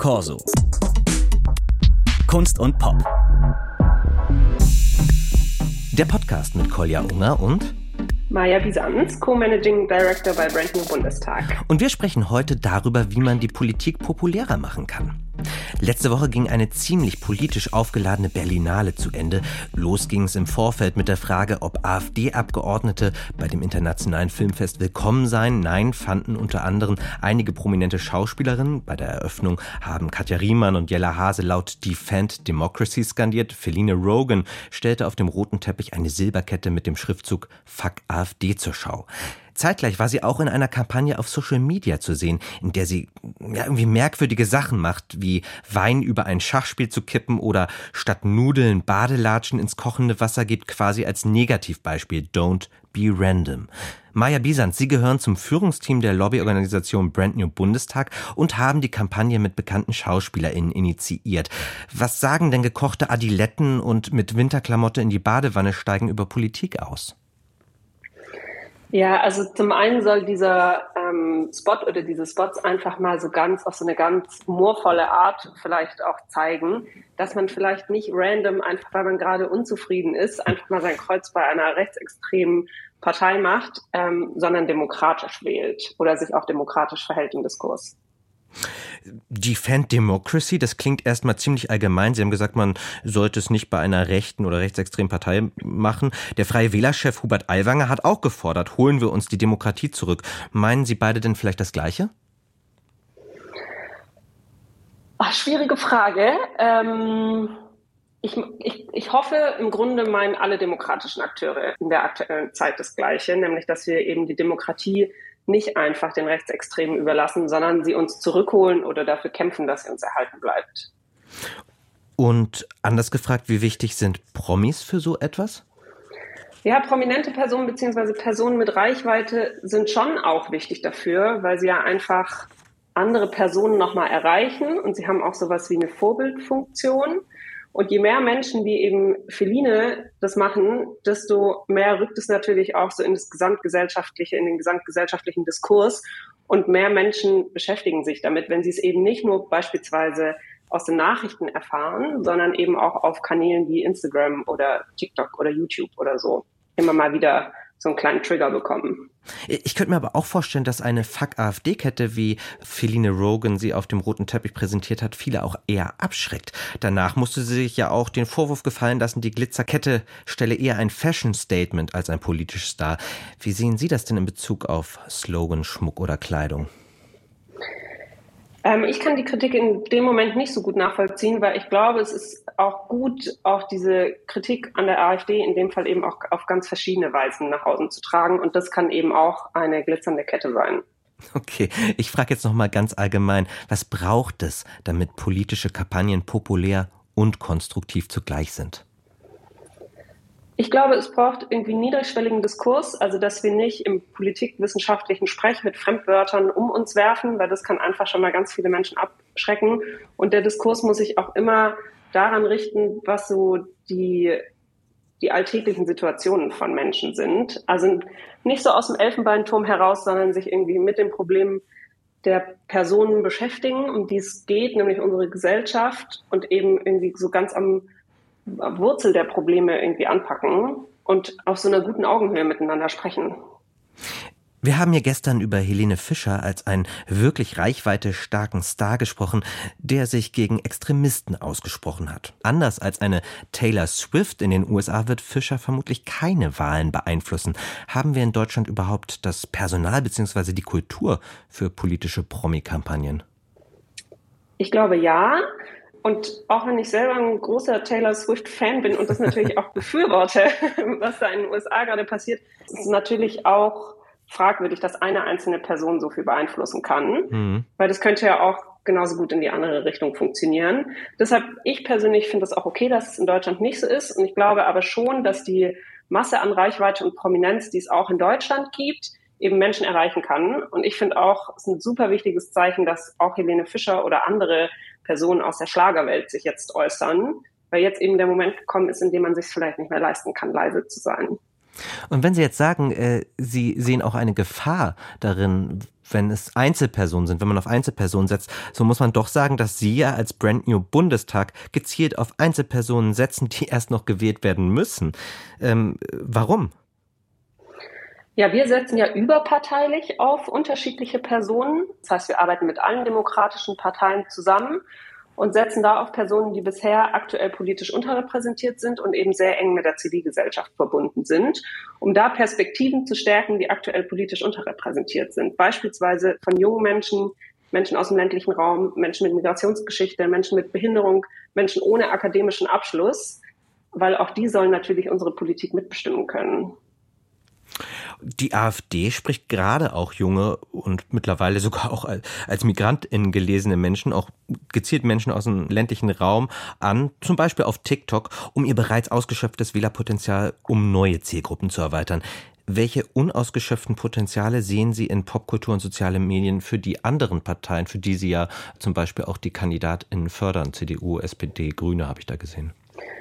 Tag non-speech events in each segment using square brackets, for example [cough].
Corso. Kunst und Pop. Der Podcast mit Kolja Unger und Maja Bisanz, Co-Managing Director bei Brand New Bundestag. Und wir sprechen heute darüber, wie man die Politik populärer machen kann. Letzte Woche ging eine ziemlich politisch aufgeladene Berlinale zu Ende. Los ging es im Vorfeld mit der Frage, ob AfD-Abgeordnete bei dem internationalen Filmfest willkommen seien. Nein, fanden unter anderem einige prominente Schauspielerinnen. Bei der Eröffnung haben Katja Riemann und Jella Hase laut Defend Democracy skandiert. Feline Rogan stellte auf dem roten Teppich eine Silberkette mit dem Schriftzug Fuck AfD zur Schau. Zeitgleich war sie auch in einer Kampagne auf Social Media zu sehen, in der sie ja, irgendwie merkwürdige Sachen macht, wie Wein über ein Schachspiel zu kippen oder statt Nudeln Badelatschen ins kochende Wasser gibt, quasi als Negativbeispiel Don't be random. Maja Bisant, Sie gehören zum Führungsteam der Lobbyorganisation Brand New Bundestag und haben die Kampagne mit bekannten SchauspielerInnen initiiert. Was sagen denn gekochte Adiletten und mit Winterklamotte in die Badewanne steigen über Politik aus? Ja, also zum einen soll dieser ähm, Spot oder diese Spots einfach mal so ganz auf so eine ganz humorvolle Art vielleicht auch zeigen, dass man vielleicht nicht random, einfach weil man gerade unzufrieden ist, einfach mal sein Kreuz bei einer rechtsextremen Partei macht, ähm, sondern demokratisch wählt oder sich auch demokratisch verhält im Diskurs. Defend Democracy, das klingt erstmal ziemlich allgemein. Sie haben gesagt, man sollte es nicht bei einer rechten oder rechtsextremen Partei machen. Der Freie Wählerchef Hubert Aiwanger hat auch gefordert, holen wir uns die Demokratie zurück. Meinen Sie beide denn vielleicht das Gleiche? Ach, schwierige Frage. Ähm, ich, ich, ich hoffe, im Grunde meinen alle demokratischen Akteure in der aktuellen Zeit das Gleiche, nämlich dass wir eben die Demokratie nicht einfach den Rechtsextremen überlassen, sondern sie uns zurückholen oder dafür kämpfen, dass sie uns erhalten bleibt. Und anders gefragt, wie wichtig sind Promis für so etwas? Ja, prominente Personen bzw. Personen mit Reichweite sind schon auch wichtig dafür, weil sie ja einfach andere Personen nochmal erreichen und sie haben auch sowas wie eine Vorbildfunktion. Und je mehr Menschen wie eben Feline das machen, desto mehr rückt es natürlich auch so in das gesamtgesellschaftliche, in den gesamtgesellschaftlichen Diskurs. Und mehr Menschen beschäftigen sich damit, wenn sie es eben nicht nur beispielsweise aus den Nachrichten erfahren, sondern eben auch auf Kanälen wie Instagram oder TikTok oder YouTube oder so immer mal wieder so einen kleinen Trigger bekommen. Ich könnte mir aber auch vorstellen, dass eine Fuck-AfD-Kette, wie Feline Rogan sie auf dem roten Teppich präsentiert hat, viele auch eher abschreckt. Danach musste sie sich ja auch den Vorwurf gefallen lassen, die Glitzerkette stelle eher ein Fashion-Statement als ein politisches Star. Wie sehen Sie das denn in Bezug auf Slogan, Schmuck oder Kleidung? Ähm, ich kann die Kritik in dem Moment nicht so gut nachvollziehen, weil ich glaube, es ist auch gut, auch diese Kritik an der AfD in dem Fall eben auch auf ganz verschiedene Weisen nach Hause zu tragen. Und das kann eben auch eine glitzernde Kette sein. Okay, ich frage jetzt noch mal ganz allgemein, was braucht es, damit politische Kampagnen populär und konstruktiv zugleich sind? Ich glaube, es braucht irgendwie niederschwelligen Diskurs, also dass wir nicht im politikwissenschaftlichen Sprech mit Fremdwörtern um uns werfen, weil das kann einfach schon mal ganz viele Menschen abschrecken. Und der Diskurs muss sich auch immer daran richten, was so die, die alltäglichen Situationen von Menschen sind. Also nicht so aus dem Elfenbeinturm heraus, sondern sich irgendwie mit den Problemen der Personen beschäftigen, um die es geht, nämlich unsere Gesellschaft und eben irgendwie so ganz am Wurzel der Probleme irgendwie anpacken und auf so einer guten Augenhöhe miteinander sprechen. Wir haben hier gestern über Helene Fischer als einen wirklich reichweite starken Star gesprochen, der sich gegen Extremisten ausgesprochen hat. Anders als eine Taylor Swift in den USA wird Fischer vermutlich keine Wahlen beeinflussen. Haben wir in Deutschland überhaupt das Personal bzw. die Kultur für politische Promi-Kampagnen? Ich glaube ja. Und auch wenn ich selber ein großer Taylor Swift-Fan bin und das natürlich auch befürworte, [laughs] was da in den USA gerade passiert, ist es natürlich auch fragwürdig, dass eine einzelne Person so viel beeinflussen kann. Mhm. Weil das könnte ja auch genauso gut in die andere Richtung funktionieren. Deshalb, ich persönlich finde es auch okay, dass es in Deutschland nicht so ist. Und ich glaube aber schon, dass die Masse an Reichweite und Prominenz, die es auch in Deutschland gibt, eben Menschen erreichen kann. Und ich finde auch, es ist ein super wichtiges Zeichen, dass auch Helene Fischer oder andere Personen aus der Schlagerwelt sich jetzt äußern, weil jetzt eben der Moment gekommen ist, in dem man sich vielleicht nicht mehr leisten kann, leise zu sein. Und wenn Sie jetzt sagen, äh, Sie sehen auch eine Gefahr darin, wenn es Einzelpersonen sind, wenn man auf Einzelpersonen setzt, so muss man doch sagen, dass Sie ja als Brand New Bundestag gezielt auf Einzelpersonen setzen, die [laughs] erst noch gewählt werden müssen. Ähm, warum? Ja, wir setzen ja überparteilich auf unterschiedliche Personen. Das heißt, wir arbeiten mit allen demokratischen Parteien zusammen und setzen da auf Personen, die bisher aktuell politisch unterrepräsentiert sind und eben sehr eng mit der Zivilgesellschaft verbunden sind, um da Perspektiven zu stärken, die aktuell politisch unterrepräsentiert sind. Beispielsweise von jungen Menschen, Menschen aus dem ländlichen Raum, Menschen mit Migrationsgeschichte, Menschen mit Behinderung, Menschen ohne akademischen Abschluss, weil auch die sollen natürlich unsere Politik mitbestimmen können. Die AfD spricht gerade auch junge und mittlerweile sogar auch als MigrantInnen gelesene Menschen, auch gezielt Menschen aus dem ländlichen Raum an, zum Beispiel auf TikTok, um ihr bereits ausgeschöpftes Wählerpotenzial um neue Zielgruppen zu erweitern. Welche unausgeschöpften Potenziale sehen Sie in Popkultur und soziale Medien für die anderen Parteien, für die Sie ja zum Beispiel auch die KandidatInnen fördern? CDU, SPD, Grüne habe ich da gesehen.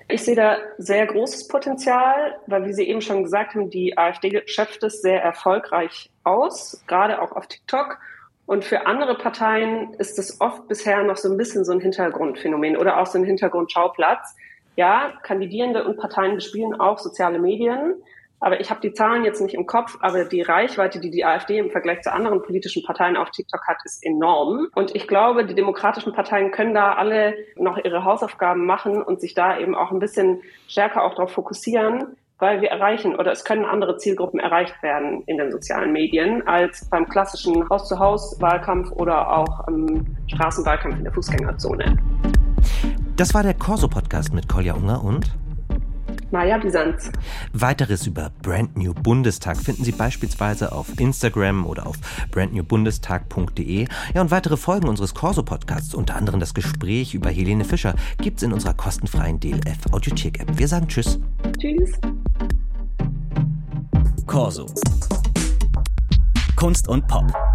Ich sehe da sehr großes Potenzial, weil, wie Sie eben schon gesagt haben, die AfD schöpft es sehr erfolgreich aus, gerade auch auf TikTok. Und für andere Parteien ist es oft bisher noch so ein bisschen so ein Hintergrundphänomen oder auch so ein Hintergrundschauplatz. Ja, Kandidierende und Parteien bespielen auch soziale Medien, aber ich habe die Zahlen jetzt nicht im Kopf, aber die Reichweite, die die AfD im Vergleich zu anderen politischen Parteien auf TikTok hat, ist enorm. Und ich glaube, die demokratischen Parteien können da alle noch ihre Hausaufgaben machen und sich da eben auch ein bisschen stärker auch darauf fokussieren, weil wir erreichen oder es können andere Zielgruppen erreicht werden in den sozialen Medien als beim klassischen Haus-zu-Haus-Wahlkampf oder auch im Straßenwahlkampf in der Fußgängerzone. Das war der Corso-Podcast mit Kolja Unger und Maja Bisanz. Weiteres über Brand New Bundestag finden Sie beispielsweise auf Instagram oder auf brandnewbundestag.de. Ja, und weitere Folgen unseres Corso-Podcasts, unter anderem das Gespräch über Helene Fischer, gibt's in unserer kostenfreien DLF Audiothek-App. Wir sagen Tschüss. Tschüss. Corso. Kunst und Pop.